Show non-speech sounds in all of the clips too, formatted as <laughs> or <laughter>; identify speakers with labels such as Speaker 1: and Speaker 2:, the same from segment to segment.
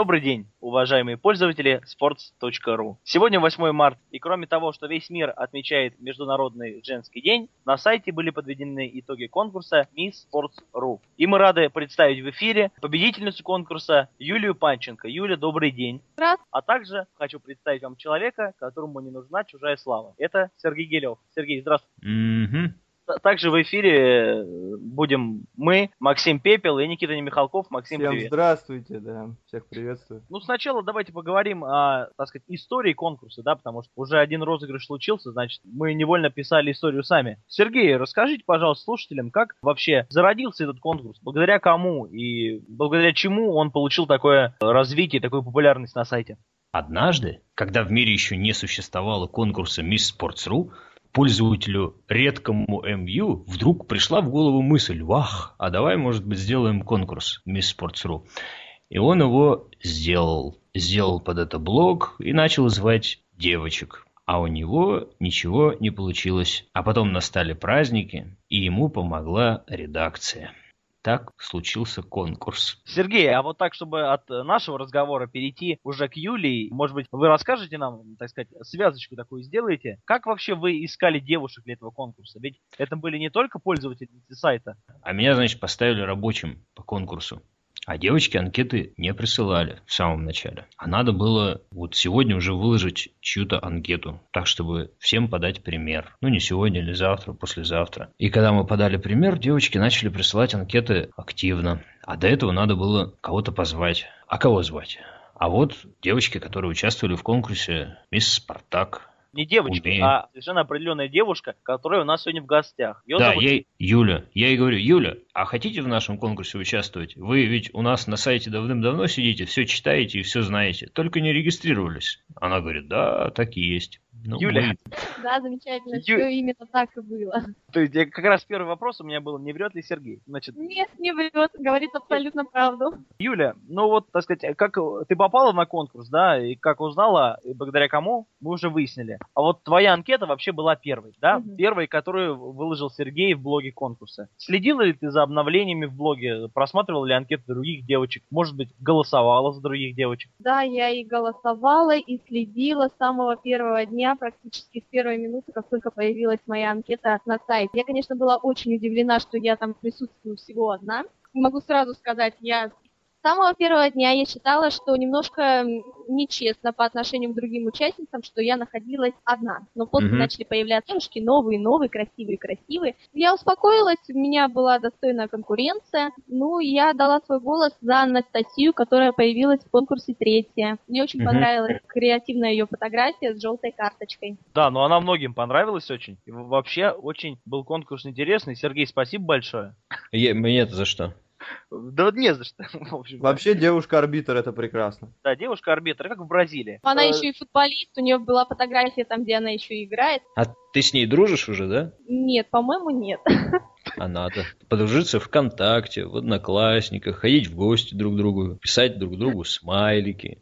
Speaker 1: Добрый день, уважаемые пользователи sports.ru. Сегодня 8 марта, и кроме того, что весь мир отмечает Международный женский день, на сайте были подведены итоги конкурса Miss Sports.ru. И мы рады представить в эфире победительницу конкурса Юлию Панченко. Юля, добрый день.
Speaker 2: Здравствуйте.
Speaker 1: А также хочу представить вам человека, которому не нужна чужая слава. Это Сергей Гелев. Сергей, здравствуйте.
Speaker 3: Мгм.
Speaker 1: Также в эфире э, будем мы, Максим Пепел и Никита Немихалков. Максим,
Speaker 4: Всем
Speaker 1: привет.
Speaker 4: здравствуйте, да, всех приветствую.
Speaker 1: Ну, сначала давайте поговорим о, так сказать, истории конкурса, да, потому что уже один розыгрыш случился, значит, мы невольно писали историю сами. Сергей, расскажите, пожалуйста, слушателям, как вообще зародился этот конкурс, благодаря кому и благодаря чему он получил такое развитие, такую популярность на сайте?
Speaker 3: Однажды, когда в мире еще не существовало конкурса Miss Sports.ru, пользователю редкому МЮ вдруг пришла в голову мысль, вах, а давай, может быть, сделаем конкурс Miss Sports.ru. И он его сделал. Сделал под это блог и начал звать девочек. А у него ничего не получилось. А потом настали праздники, и ему помогла редакция. Так случился конкурс.
Speaker 1: Сергей, а вот так, чтобы от нашего разговора перейти уже к Юлии, может быть, вы расскажете нам, так сказать, связочку такую сделаете? Как вообще вы искали девушек для этого конкурса? Ведь это были не только пользовательницы сайта.
Speaker 3: А меня, значит, поставили рабочим по конкурсу. А девочки анкеты не присылали в самом начале. А надо было вот сегодня уже выложить чью-то анкету, так чтобы всем подать пример. Ну не сегодня или завтра, послезавтра. И когда мы подали пример, девочки начали присылать анкеты активно. А до этого надо было кого-то позвать. А кого звать? А вот девочки, которые участвовали в конкурсе «Мисс Спартак»,
Speaker 1: Не девочка,
Speaker 3: Умею.
Speaker 1: а совершенно определенная девушка, которая у нас сегодня в гостях. Её
Speaker 3: Да,
Speaker 1: зовут-
Speaker 3: ей Юля. Я ей говорю, Юля, а хотите в нашем конкурсе участвовать? Вы ведь у нас на сайте давным-давно сидите, все читаете и все знаете, только не регистрировались. Она говорит, да, так и есть. Ну,
Speaker 1: Юля.
Speaker 3: мы-
Speaker 2: Да, замечательно,
Speaker 1: Ю-
Speaker 2: все именно так и было.
Speaker 1: То есть, как раз первый вопрос у меня был, не врет ли Сергей? Значит,
Speaker 2: Нет, не врет, говорит абсолютно правду.
Speaker 1: Юля, ну вот, так сказать, как ты попала на конкурс, да, и как узнала, и благодаря кому, мы уже выяснили. А вот твоя анкета вообще была первой, да?
Speaker 2: Мгм.
Speaker 1: Первой, которую выложил Сергей в блоге конкурса. Следила ли ты за обновлениями в блоге? Просматривала ли анкеты других девочек? Может быть, голосовала за других девочек?
Speaker 2: Да, я и голосовала, и следила с самого первого дня, практически с первой минуты, как только появилась моя анкета на сайте. Я, конечно, была очень удивлена, что я там присутствую всего одна. Могу сразу сказать, я с самого первого дня я считала, что немножко нечестно по отношению к другим участницам, что я находилась одна. Но после
Speaker 3: Мгм.
Speaker 2: начали появляться девушки новые, новые, красивые, красивые. Я успокоилась, у меня была достойная конкуренция. Ну, я дала свой голос за Анастасию, которая появилась в конкурсе третья. Мне очень
Speaker 3: Мгм.
Speaker 2: понравилась креативная ее фотография с желтой карточкой.
Speaker 1: Да, но она многим понравилась очень. И вообще, очень был конкурс интересный. Сергей, спасибо большое.
Speaker 3: Я- Мне-то за что?
Speaker 1: Да вот не за что. <laughs>
Speaker 4: Вообще девушка-арбитр это прекрасно.
Speaker 1: да, девушка-арбитр, как в Бразилии.
Speaker 2: Она
Speaker 1: Э,
Speaker 2: еще и футболист, у нее была фотография там, где она еще играет.
Speaker 3: А ты с ней дружишь уже, да?
Speaker 2: Нет, по-моему, нет. <laughs>
Speaker 3: А надо. Подружиться ВКонтакте, в Одноклассниках, ходить в гости друг к другу, писать друг другу смайлики.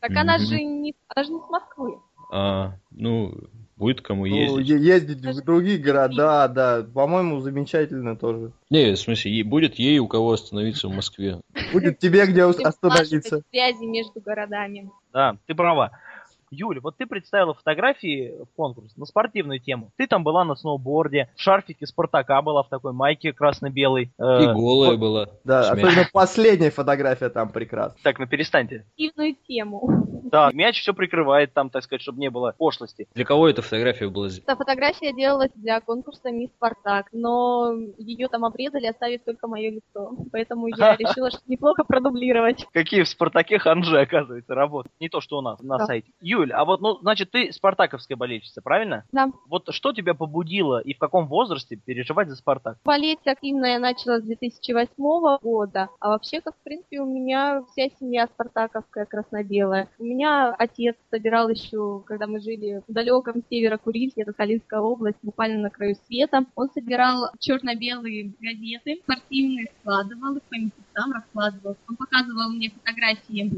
Speaker 2: Так она же не, она же не с Москвы.
Speaker 3: А, ну, будет кому
Speaker 4: Ну,
Speaker 3: ездить.
Speaker 4: е- ездить в другие города, да, по-моему, замечательно тоже.
Speaker 3: Не, в смысле, будет ей у кого остановиться в Москве.
Speaker 4: Будет тебе где остановиться.
Speaker 2: связи между городами.
Speaker 1: Да, ты права. Юля, вот ты представила фотографии в конкурс на спортивную тему. Ты там была на сноуборде, в шарфике Спартака была в такой майке красно-белой. Э,
Speaker 3: И голая была.
Speaker 4: Да, особенно последняя фотография там прекрасна.
Speaker 1: Так, ну перестаньте.
Speaker 2: Активную тему.
Speaker 1: Да, мяч все прикрывает там, так сказать, чтобы не было пошлости.
Speaker 3: Для кого эта фотография была? сделана?
Speaker 2: Эта фотография делалась для конкурса Мисс Спартак, но ее там обрезали, оставив только мое лицо. Поэтому я <laughs> решила, что неплохо продублировать.
Speaker 1: Какие в Спартаке ханжи, оказывается, работают. Не то, что у нас на сайте. Юль, а вот, ну, значит, ты спартаковская болельщица, правильно?
Speaker 2: Да.
Speaker 1: Вот что тебя побудило и в каком возрасте переживать за Спартак?
Speaker 2: Болеть активно я начала с 2008 года, а вообще, как в принципе, у меня вся семья спартаковская, красно-белая. У меня отец собирал еще, когда мы жили в далеком Северо-Курильске, это Калинская область, буквально на краю света. Он собирал черно-белые газеты, спортивные, складывал их по месяцам, раскладывал. Он показывал мне фотографии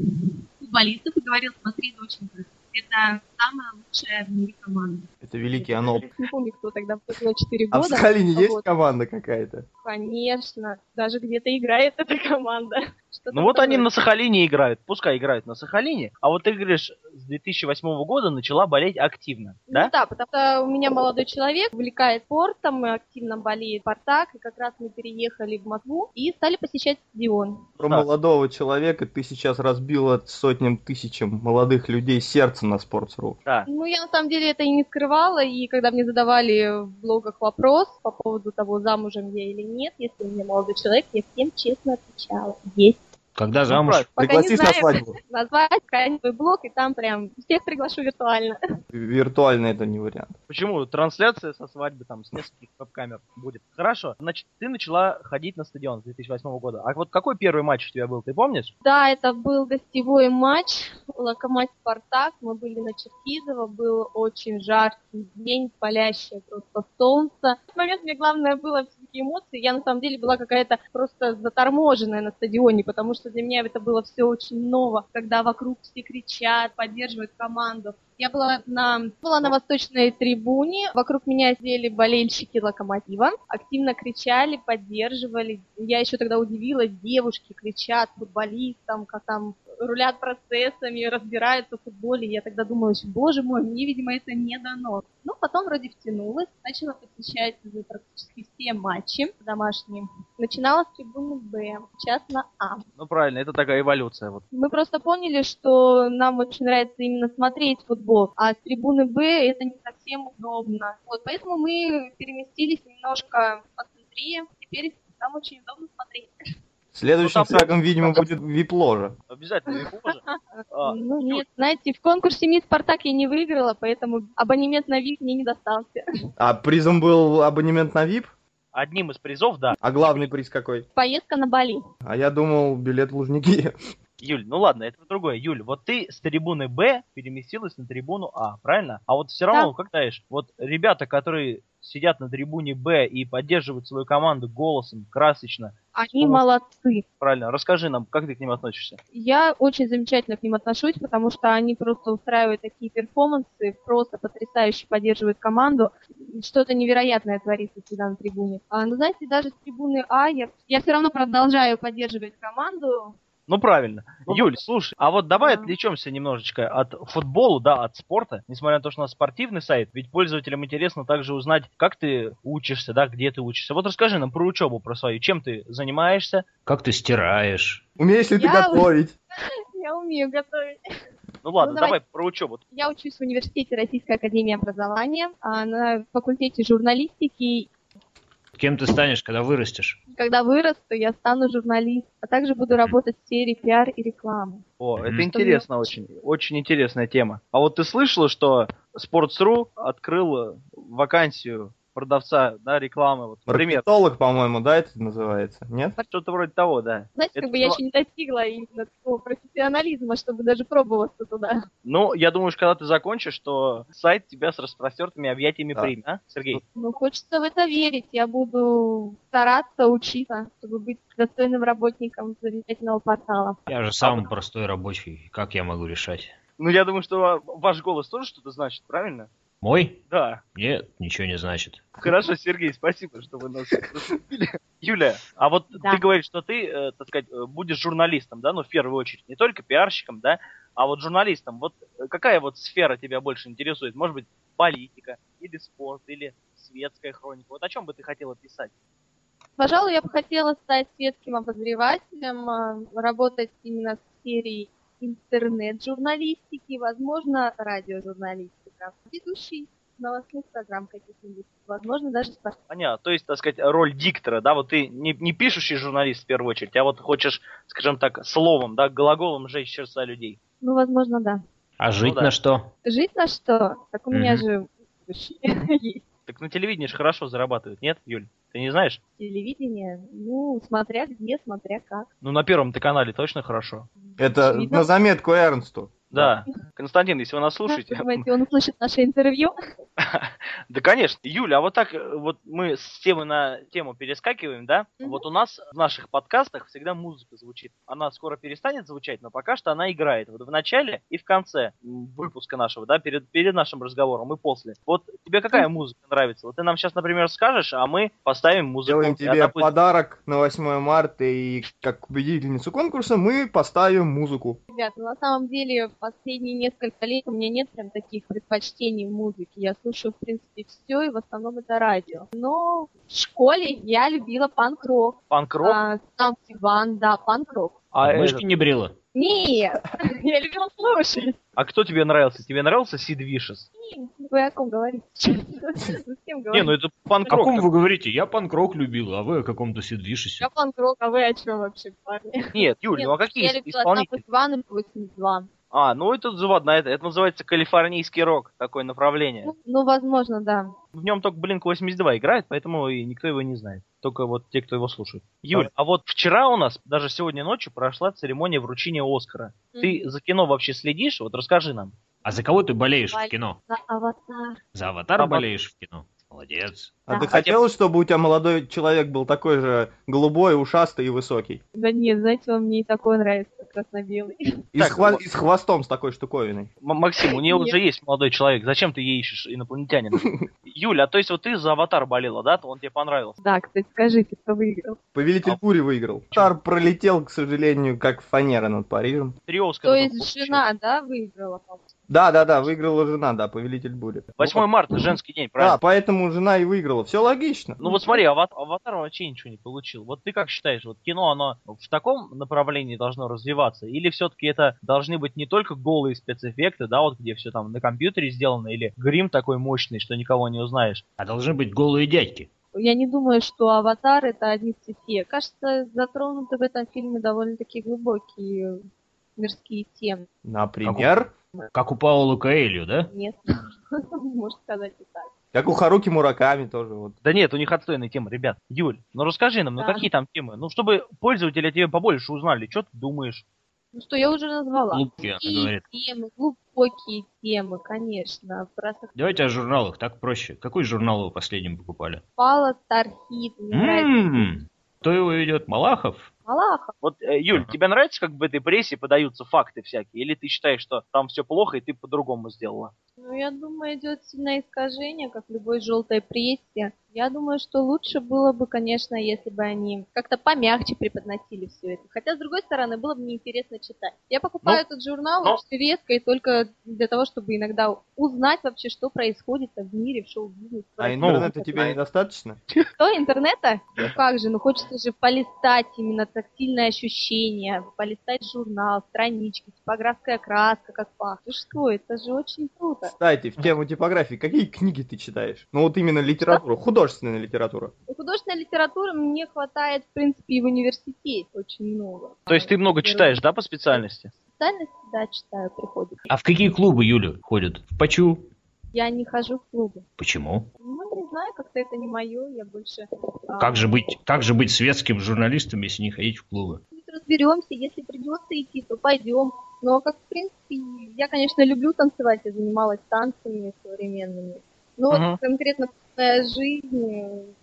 Speaker 2: футболистов и говорил, смотри, доченька, это самая лучшая в мире команда.
Speaker 4: Это великий Аноп.
Speaker 2: Не помню, кто тогда было 4
Speaker 4: А в
Speaker 2: года.
Speaker 4: Сахалине есть
Speaker 2: Вот.
Speaker 4: команда какая-то?
Speaker 2: Конечно, даже где-то играет эта команда. Что-то
Speaker 1: Ну вот они
Speaker 2: такое.
Speaker 1: на Сахалине играют, пускай играют на Сахалине, а вот ты говоришь, с 2008 года начала болеть активно, да?
Speaker 2: Ну да, потому что у меня молодой человек увлекает спортом, и активно болеет Спартак, и как раз мы переехали в Москву и стали посещать стадион.
Speaker 4: Про
Speaker 1: Так.
Speaker 4: молодого человека ты сейчас разбила сотням тысячам молодых людей сердце на Sports.ru.
Speaker 1: Да.
Speaker 2: Ну, я на самом деле это и не скрывала, и когда мне задавали в блогах вопрос по поводу того, замужем я или нет, если у меня молодой человек, я всем честно отвечала. Есть.
Speaker 3: Когда
Speaker 1: Ну,
Speaker 3: замуж?
Speaker 2: Пока
Speaker 4: Пригласишь на свадьбу? <laughs>
Speaker 2: назвать какой свой блог, и там прям всех приглашу виртуально. <laughs>
Speaker 4: Виртуально это не вариант.
Speaker 1: Почему? Трансляция со свадьбы там с нескольких веб-камер будет. Хорошо. Значит, ты начала ходить на стадион с 2008 года. А вот какой первый матч у тебя был, ты помнишь?
Speaker 2: Да, это был гостевой матч Локомотив Спартак. Мы были на Черкизово, был очень жаркий день, палящее просто солнце. В этот момент мне главное было все-таки эмоции. Я на самом деле была какая-то просто заторможенная на стадионе, потому что для меня это было все очень ново, когда вокруг все кричат, поддерживают команду. Я была на, была на восточной трибуне, вокруг меня сидели болельщики Локомотива, активно кричали, поддерживали. Я еще тогда удивилась, девушки кричат футболистам, как там рулят процессами, разбираются в футболе. Я тогда думала, еще, боже мой, мне, видимо, это не дано. Ну, потом вроде втянулась, начала посещать уже практически все матчи домашние. Начинала с трибуны Б, сейчас на А.
Speaker 1: Ну правильно, это такая эволюция. Вот.
Speaker 2: Мы просто поняли, что нам очень нравится именно смотреть футбол, а с трибуны Б это не совсем удобно. Вот, поэтому мы переместились немножко по центре, теперь там очень удобно смотреть.
Speaker 4: Следующим
Speaker 1: Ну, там-
Speaker 4: шагом, видимо, будет вип-ложа.
Speaker 1: Обязательно позже. <laughs> А,
Speaker 2: ну, нет, знаете, в конкурсе Мисс Спартак я не выиграла, поэтому абонемент на ВИП мне не достался. <laughs>
Speaker 4: А призом был абонемент на вип?
Speaker 1: Одним из призов, да.
Speaker 4: А главный приз какой?
Speaker 2: Поездка на Бали.
Speaker 4: А я думал, билет в Лужники. <laughs>
Speaker 1: Юль, ну ладно, это другое. Юль, вот ты с трибуны Б переместилась на трибуну А, правильно? А вот все равно, как знаешь, вот ребята, которые сидят на трибуне Б и поддерживают свою команду голосом, красочно,
Speaker 2: Они молодцы.
Speaker 1: правильно, расскажи нам, как ты к ним относишься?
Speaker 2: Я очень замечательно к ним отношусь, потому что они просто устраивают такие перформансы, просто потрясающе поддерживают команду. Что-то невероятное творится всегда на трибуне. А, ну, знаете, даже с трибуны А я, я все равно продолжаю поддерживать команду.
Speaker 1: Ну правильно.
Speaker 4: Ну,
Speaker 1: Юль, слушай, а вот давай
Speaker 2: Да.
Speaker 1: отвлечемся немножечко от футбола, да, от спорта. Несмотря на то, что у нас спортивный сайт, ведь пользователям интересно также узнать, как ты учишься, да, где ты учишься. Вот расскажи нам про учебу, про свою. Чем ты занимаешься?
Speaker 3: Как ты стираешь?
Speaker 4: Умеешь ли ты
Speaker 2: Я-
Speaker 4: готовить? <laughs>
Speaker 2: Я умею готовить.
Speaker 1: Ну ладно,
Speaker 2: давай.
Speaker 1: давай про учебу.
Speaker 2: Я учусь в университете Российской Академии Образования а на факультете журналистики.
Speaker 3: Кем ты станешь, когда вырастешь?
Speaker 2: Когда вырасту, я стану журналистом, а также буду работать в сфере пиар и рекламы.
Speaker 1: О,
Speaker 3: Мгм.
Speaker 1: это интересно очень. Очень интересная тема. А вот ты слышала, что Sports.ru открыл вакансию продавца, да, рекламы, вот.
Speaker 4: Маркетолог, по-моему, да, это называется? Нет?
Speaker 1: Что-то вроде того, да.
Speaker 2: Знаете,
Speaker 1: Это
Speaker 2: как бы я еще не достигла именно такого профессионализма, чтобы даже пробоваться туда.
Speaker 1: Ну, я думаю, что когда ты закончишь, то сайт тебя с распростертыми объятиями
Speaker 4: Да.
Speaker 1: примет, а, Сергей?
Speaker 2: Ну, хочется в это верить. Я буду стараться учиться, чтобы быть достойным работником замечательного портала.
Speaker 3: Я же самый простой рабочий. Как я могу решать?
Speaker 1: Ну, я думаю, что ва- ваш голос тоже что-то значит, правильно?
Speaker 3: Мой?
Speaker 1: Да.
Speaker 3: Нет, ничего не значит.
Speaker 1: Хорошо, Сергей, спасибо, что вы нас заступили. Юля, а вот
Speaker 2: Да.
Speaker 1: ты говоришь, что ты, э, так сказать, э, будешь журналистом, да, ну, в первую очередь, не только пиарщиком, да, а вот журналистом. Вот э, какая вот сфера тебя больше интересует? Может быть, политика, или спорт, или светская хроника? Вот о чем бы ты хотела писать?
Speaker 2: Пожалуй, я бы хотела стать светским обозревателем, работать именно в сфере интернет-журналистики, возможно, радиожурналистика, ведущий новостных программ каких-нибудь, возможно, даже спорт.
Speaker 1: Понятно. То есть, так сказать, роль диктора, да, вот ты не, не пишущий журналист в первую очередь, а вот хочешь, скажем так, словом, да, глаголом жечь сердца людей.
Speaker 2: Ну, возможно, да.
Speaker 3: А жить
Speaker 1: да.
Speaker 3: на что?
Speaker 2: Жить на что? Так у меня
Speaker 3: Мгм.
Speaker 2: же <laughs> есть
Speaker 1: Так на телевидении же хорошо зарабатывают, нет, Юль? Ты не знаешь?
Speaker 2: телевидение. Ну, смотря где, смотря как.
Speaker 1: Ну, на первом-то канале точно хорошо.
Speaker 4: Это
Speaker 2: Очевидно.
Speaker 4: на заметку Эрнсту.
Speaker 1: Да. Константин, если вы нас слушаете,
Speaker 2: думаете, он услышит наше интервью? <laughs>
Speaker 1: Да, конечно. Юля, а вот так э, вот мы с темы на тему перескакиваем, да? Вот у нас в наших подкастах всегда музыка звучит. Она скоро перестанет звучать, но пока что она играет. Вот в начале и в конце выпуска нашего, да, перед, перед нашим разговором и после. Вот тебе какая музыка нравится? Вот ты нам сейчас, например, скажешь, а мы поставим музыку.
Speaker 4: Делаем тебе
Speaker 1: будет-
Speaker 4: подарок на 8 марта, и как победительницу конкурса мы поставим музыку.
Speaker 2: Ребят, ну, на самом деле последние несколько лет у меня нет прям таких предпочтений в музыке. Я слушаю, в принципе, все, и в основном это радио. Но в школе я любила панк-рок.
Speaker 1: Панк-рок.
Speaker 2: А, сам Иван, да, панк-рок.
Speaker 1: А,
Speaker 3: Мышки
Speaker 1: этот-
Speaker 3: не брила.
Speaker 2: Нет, <laughs> я любила слушать.
Speaker 1: а кто тебе нравился? Тебе нравился Сид Вишес?
Speaker 2: Вы о ком говорите? <laughs> Вы с кем
Speaker 1: Не,
Speaker 2: говорите?
Speaker 1: ну это
Speaker 3: О
Speaker 1: панк-рок.
Speaker 3: ком вы говорите? Я панк-рок любил, а вы о каком-то Сидвишесе.
Speaker 2: Я панк-рок, а вы о чем вообще, парни?
Speaker 1: Нет, Юль, ну а какие
Speaker 2: Я любила
Speaker 1: исполнители?
Speaker 2: Тапа Иван и 82.
Speaker 1: А, ну это заводно, это, это называется калифорнийский рок, такое направление.
Speaker 2: Ну, ну, возможно, да.
Speaker 1: В нем только Blink-82 играет, поэтому и никто его не знает. Только вот те, кто его слушает. Юль, а вот вчера у нас, даже сегодня ночью, прошла церемония вручения Оскара. Ты за кино вообще следишь? Вот расскажи нам.
Speaker 3: А за кого ты болеешь в
Speaker 2: Боль-
Speaker 3: кино?
Speaker 2: За аватар.
Speaker 3: За аватар
Speaker 1: Ава-
Speaker 3: болеешь в кино? Молодец.
Speaker 4: А
Speaker 2: Да.
Speaker 4: ты хотел, чтобы у тебя молодой человек был такой же голубой, ушастый и высокий?
Speaker 2: Да нет, знаете, он мне и такой нравится, красно-белый.
Speaker 4: И,
Speaker 1: Так,
Speaker 4: с,
Speaker 1: вот.
Speaker 4: и с хвостом с такой штуковиной.
Speaker 1: М- Максим, у нее
Speaker 2: Нет.
Speaker 1: уже есть молодой человек. Зачем ты ей ищешь инопланетянина? <laughs> Юля, а то есть вот ты за аватар болела, да? То он тебе понравился.
Speaker 2: Да, кстати, скажите, кто выиграл.
Speaker 4: Повелитель
Speaker 1: А-
Speaker 4: бури выиграл. Тар пролетел, к сожалению, как фанера над Парижем.
Speaker 1: Три Оскара.
Speaker 2: То есть
Speaker 1: получил.
Speaker 2: жена, да, выиграла? по-моему?
Speaker 4: Да, да, да, выиграла жена, да, повелитель бури.
Speaker 1: 8 марта, женский день,
Speaker 4: Да,
Speaker 1: правильно?
Speaker 4: поэтому жена и выиграла. Все логично.
Speaker 1: Ну вот смотри, Ава- Аватар вообще ничего не получил. Вот ты как считаешь, вот кино, оно в таком направлении должно развиваться? Или все-таки это должны быть не только голые спецэффекты, да, вот где все там на компьютере сделано, или грим такой мощный, что никого не узнаешь?
Speaker 3: А должны быть голые дядьки.
Speaker 2: Я не думаю, что «Аватар» — это одни все. Кажется, затронуты в этом фильме довольно-таки глубокие мирские темы.
Speaker 4: Например,
Speaker 3: Как у Паула Коэлью, да?
Speaker 2: Нет, <laughs> можно сказать и так.
Speaker 4: как у Харуки Мураками тоже. Вот.
Speaker 1: Да нет, у них отстойные темы, ребят. Юль, ну расскажи нам, ну
Speaker 2: Да.
Speaker 1: какие там темы? Ну, чтобы пользователи о тебе побольше узнали, что ты думаешь?
Speaker 2: Ну что, я уже назвала.
Speaker 3: Говорит.
Speaker 2: темы, глубокие темы, конечно. Про
Speaker 3: Давайте о журналах, так проще. Какой журнал вы последним покупали?
Speaker 2: Сахпала, Стархит, мне нравится.
Speaker 3: М-м. Кто его ведет? Малахов?
Speaker 2: Малахов.
Speaker 1: Вот, э, Юль,
Speaker 3: Ага.
Speaker 1: тебе нравится, как в этой прессе подаются факты всякие? Или ты считаешь, что там все плохо, и ты по-другому сделала?
Speaker 2: Ну, я думаю, идет сильное искажение, как в любой желтой прессе. Я думаю, что лучше было бы, конечно, если бы они как-то помягче преподносили все это. Хотя, с другой стороны, было бы неинтересно читать. Я покупаю
Speaker 1: Ну,
Speaker 2: этот журнал
Speaker 1: но-
Speaker 2: очень редко и только для того, чтобы иногда узнать вообще, что происходит в мире, в шоу-бизнесе.
Speaker 4: А
Speaker 1: Ну,
Speaker 4: интернета тебе
Speaker 1: а-
Speaker 4: недостаточно?
Speaker 2: Что, интернета? Ну как же, ну хочется же полистать именно тактильное ощущение, полистать журнал, странички, типографская краска, как пахнет. Ну что, это же очень круто.
Speaker 4: Кстати, в тему типографии, какие книги ты читаешь? Ну вот именно литературу, художественная литература.
Speaker 2: И художественной литературы мне хватает, в принципе, и в университете очень много.
Speaker 1: То есть ты много читаешь, да, по специальности?
Speaker 2: Специальности, да, читаю, приходит.
Speaker 3: А в какие клубы Юля ходит? В Пачу?
Speaker 2: Я не хожу в клубы.
Speaker 3: Почему?
Speaker 2: Ну, не знаю, как-то это не мое, я больше... а,
Speaker 3: Как же быть, как же быть светским журналистом, если не ходить в клубы?
Speaker 2: разберемся, если придется идти, то пойдем. Но, как, в принципе, я, конечно, люблю танцевать, я занималась танцами современными. Но
Speaker 1: Мгм.
Speaker 2: вот конкретно моя жизнь,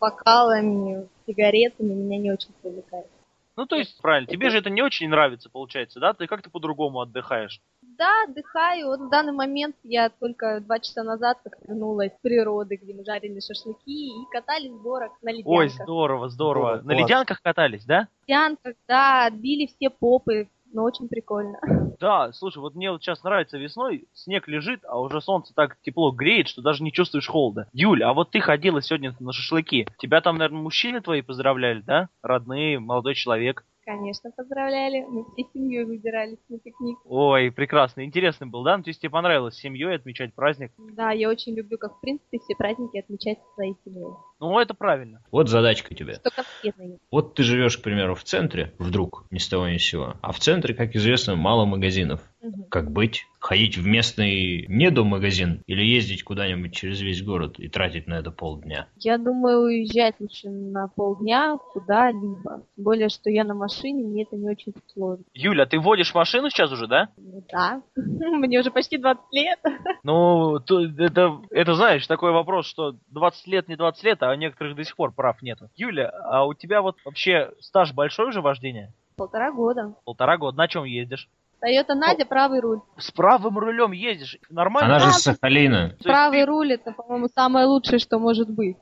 Speaker 2: бокалами, сигаретами меня не очень привлекает.
Speaker 1: Ну, то есть, правильно, тебе же это не очень нравится, получается, да? Ты как-то по-другому отдыхаешь.
Speaker 2: Да, отдыхаю. Вот в данный момент я только два часа назад как вернулась с природы, где мы жарили шашлыки и катались в горах на ледянках.
Speaker 1: Ой, здорово, здорово.
Speaker 4: Здорово,
Speaker 1: На
Speaker 4: класс.
Speaker 1: ледянках катались, да?
Speaker 2: ледянках, да, отбили все попы, но очень прикольно. <laughs>
Speaker 1: Да, слушай, вот мне вот сейчас нравится весной, снег лежит, а уже солнце так тепло греет, что даже не чувствуешь холода. Юль, а вот ты ходила сегодня на шашлыки. Тебя там, наверное, мужчины твои поздравляли, да? Родные, молодой человек.
Speaker 2: Конечно, поздравляли. Мы всей семьей выбирались на пикник.
Speaker 1: Ой, прекрасно, интересный был, да? Ну, то есть тебе понравилось с семьей отмечать праздник?
Speaker 2: Да, я очень люблю, как в принципе все праздники отмечать со своей семьей.
Speaker 1: Ну, это правильно.
Speaker 3: Вот задачка тебе.
Speaker 2: Что конкретно.
Speaker 3: Вот ты живешь, к примеру, в центре, вдруг, ни с того ни с сего. А в центре, как известно, мало магазинов.
Speaker 2: Мгм.
Speaker 3: Как быть? Ходить в местный недомагазин или ездить куда-нибудь через весь город и тратить на это полдня?
Speaker 2: Я думаю, уезжать лучше на полдня куда-либо. Тем более, что я на машине, мне это не очень сложно.
Speaker 1: Юля, ты водишь машину сейчас уже, да?
Speaker 2: Ну Да, <laughs> мне уже почти 20 лет.
Speaker 1: Ну, то- это, это, знаешь, такой вопрос, что 20 лет не 20 лет, а у некоторых до сих пор прав нету. Юля, а у тебя вот вообще стаж большой уже вождения?
Speaker 2: Полтора года.
Speaker 1: Полтора года. На чем ездишь?
Speaker 2: Тойота Надя, правый руль.
Speaker 1: С правым рулем ездишь? Нормально?
Speaker 3: Она же с Сахалина.
Speaker 1: Есть
Speaker 2: Правый руль это, по-моему, самое лучшее, что может быть.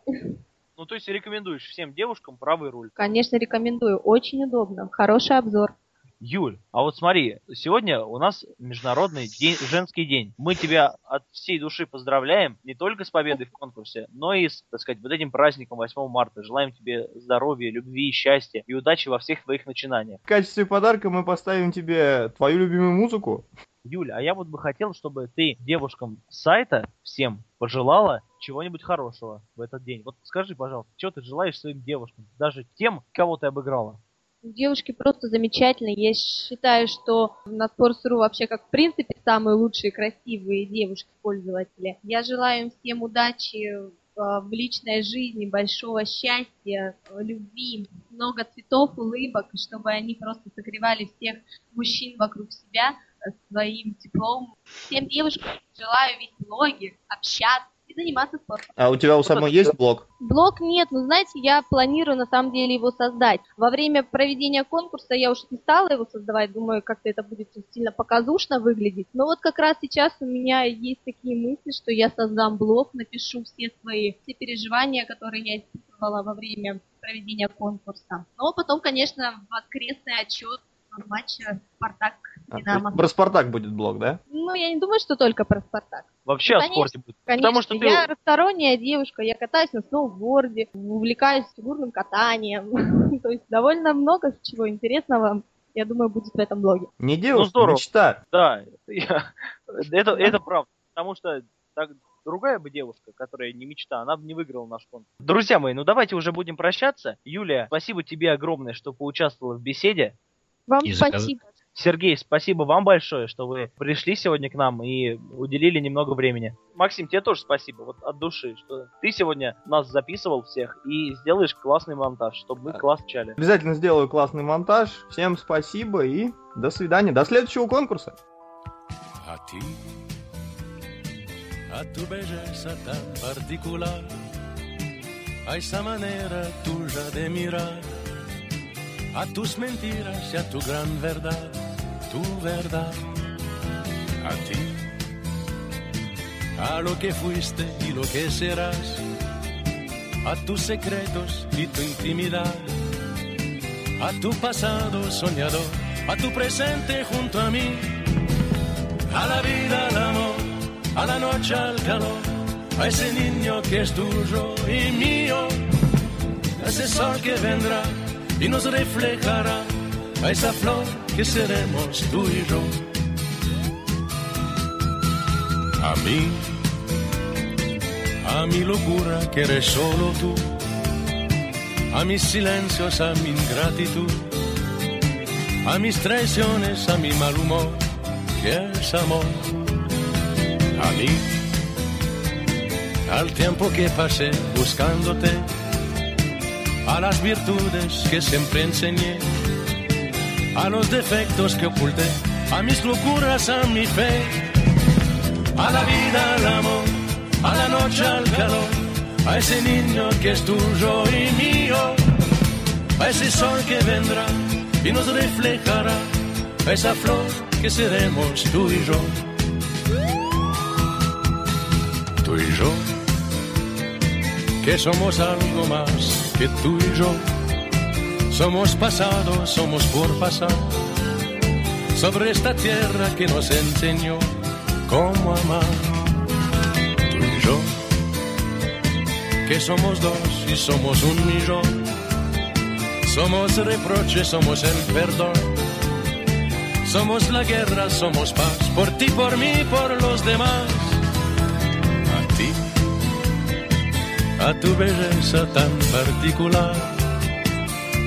Speaker 1: Ну, то есть рекомендуешь всем девушкам правый руль.
Speaker 2: Конечно, рекомендую. Очень удобно. Хороший обзор.
Speaker 1: Юль, а вот смотри, сегодня у нас Международный день, женский день. Мы тебя от всей души поздравляем не только с победой в конкурсе, но и с, так сказать, вот этим праздником 8 марта. Желаем тебе здоровья, любви, счастья и удачи во всех твоих начинаниях.
Speaker 4: В качестве подарка мы поставим тебе твою любимую музыку.
Speaker 1: Юля, а я вот бы хотел, чтобы ты девушкам сайта всем пожелала чего-нибудь хорошего в этот день. Вот скажи, пожалуйста, что ты желаешь своим девушкам, даже тем, кого ты обыграла?
Speaker 2: Девушки просто замечательные. Я считаю, что на Sports.ru вообще как в принципе самые лучшие красивые девушки-пользователи. Я желаю им всем удачи в в личной жизни, большого счастья, любви, много цветов, улыбок, чтобы они просто согревали всех мужчин вокруг себя своим теплом. Всем девушкам желаю вести блоги, общаться и заниматься спортом.
Speaker 4: А у тебя у самой есть блог?
Speaker 2: Блог нет, но знаете, я планирую на самом деле его создать. Во время проведения конкурса я уж не стала его создавать, думаю, как-то это будет сильно показушно выглядеть. Но вот как раз сейчас у меня есть такие мысли, что я создам блог, напишу все свои все переживания, которые я испытывала во время проведения конкурса. Но потом, конечно, воскресный отчет матча Спартак
Speaker 4: А,
Speaker 2: Динамо.
Speaker 4: Про Спартак будет блог, да?
Speaker 2: Ну, я не думаю, что только про Спартак.
Speaker 1: Вообще
Speaker 2: Ну,
Speaker 1: о
Speaker 2: конечно,
Speaker 1: спорте будет.
Speaker 2: Конечно,
Speaker 1: Потому что ты...
Speaker 2: я разносторонняя девушка, я катаюсь на сноуборде, увлекаюсь фигурным катанием. <laughs> То есть довольно много чего интересного, я думаю, будет в этом блоге.
Speaker 4: Не девушка,
Speaker 1: здорово.
Speaker 4: мечта.
Speaker 1: Да, <laughs> я- это, это правда. Потому что так, другая бы девушка, которая не мечта, она бы не выиграла наш конкурс. Друзья мои, ну давайте уже будем прощаться. Юлия, спасибо тебе огромное, что поучаствовала в беседе.
Speaker 2: Вам
Speaker 3: И заказ-
Speaker 2: спасибо.
Speaker 1: Сергей, спасибо вам большое, что вы пришли сегодня к нам и уделили немного времени. Максим, тебе тоже спасибо, вот от души, что ты сегодня нас записывал всех и сделаешь классный монтаж, чтобы мы класс чали.
Speaker 4: Обязательно сделаю классный монтаж. Всем спасибо и до свидания. До следующего конкурса.
Speaker 5: A ti, a tu belleza tan particular, a esa manera tuya de mirar, a tus mentiras y a tu gran verdad, tu verdad. A ti, a lo que fuiste y lo que serás, a tus secretos y tu intimidad, a tu pasado soñador, a tu presente junto a mí a la vida, al amor, a la noche, al calor, a ese niño que es tuyo y mío, a ese sol que vendrá y nos reflejará, a esa flor que seremos tú y yo. A mí, a mi locura que eres solo tú, a mis silencios, a mi ingratitud, a mis traiciones, a mi mal humor que es amor. A mí, al tiempo que pasé buscándote, a las virtudes que siempre enseñé, a los defectos que oculté, a mis locuras, a mi fe, a la vida, al amor, a la noche, al calor, a ese niño que es tuyo y mío, a ese sol que vendrá y nos reflejará, a esa flor que seremos tú y yo. Tú y yo, que somos algo más que tú y yo. Somos pasado, somos por pasar, sobre esta tierra que nos enseñó cómo amar. Tú y yo, que somos dos y somos un millón. Somos reproche, somos el perdón. Somos la guerra, somos paz, por ti, por mí, por los demás. A tu belleza tan particular,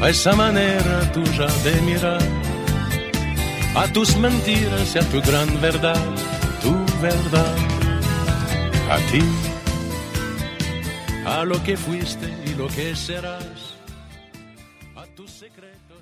Speaker 5: a esa manera tuya de mirar, a tus mentiras y a tu gran verdad, tu verdad. A ti, a lo que fuiste y lo que serás, a tus secretos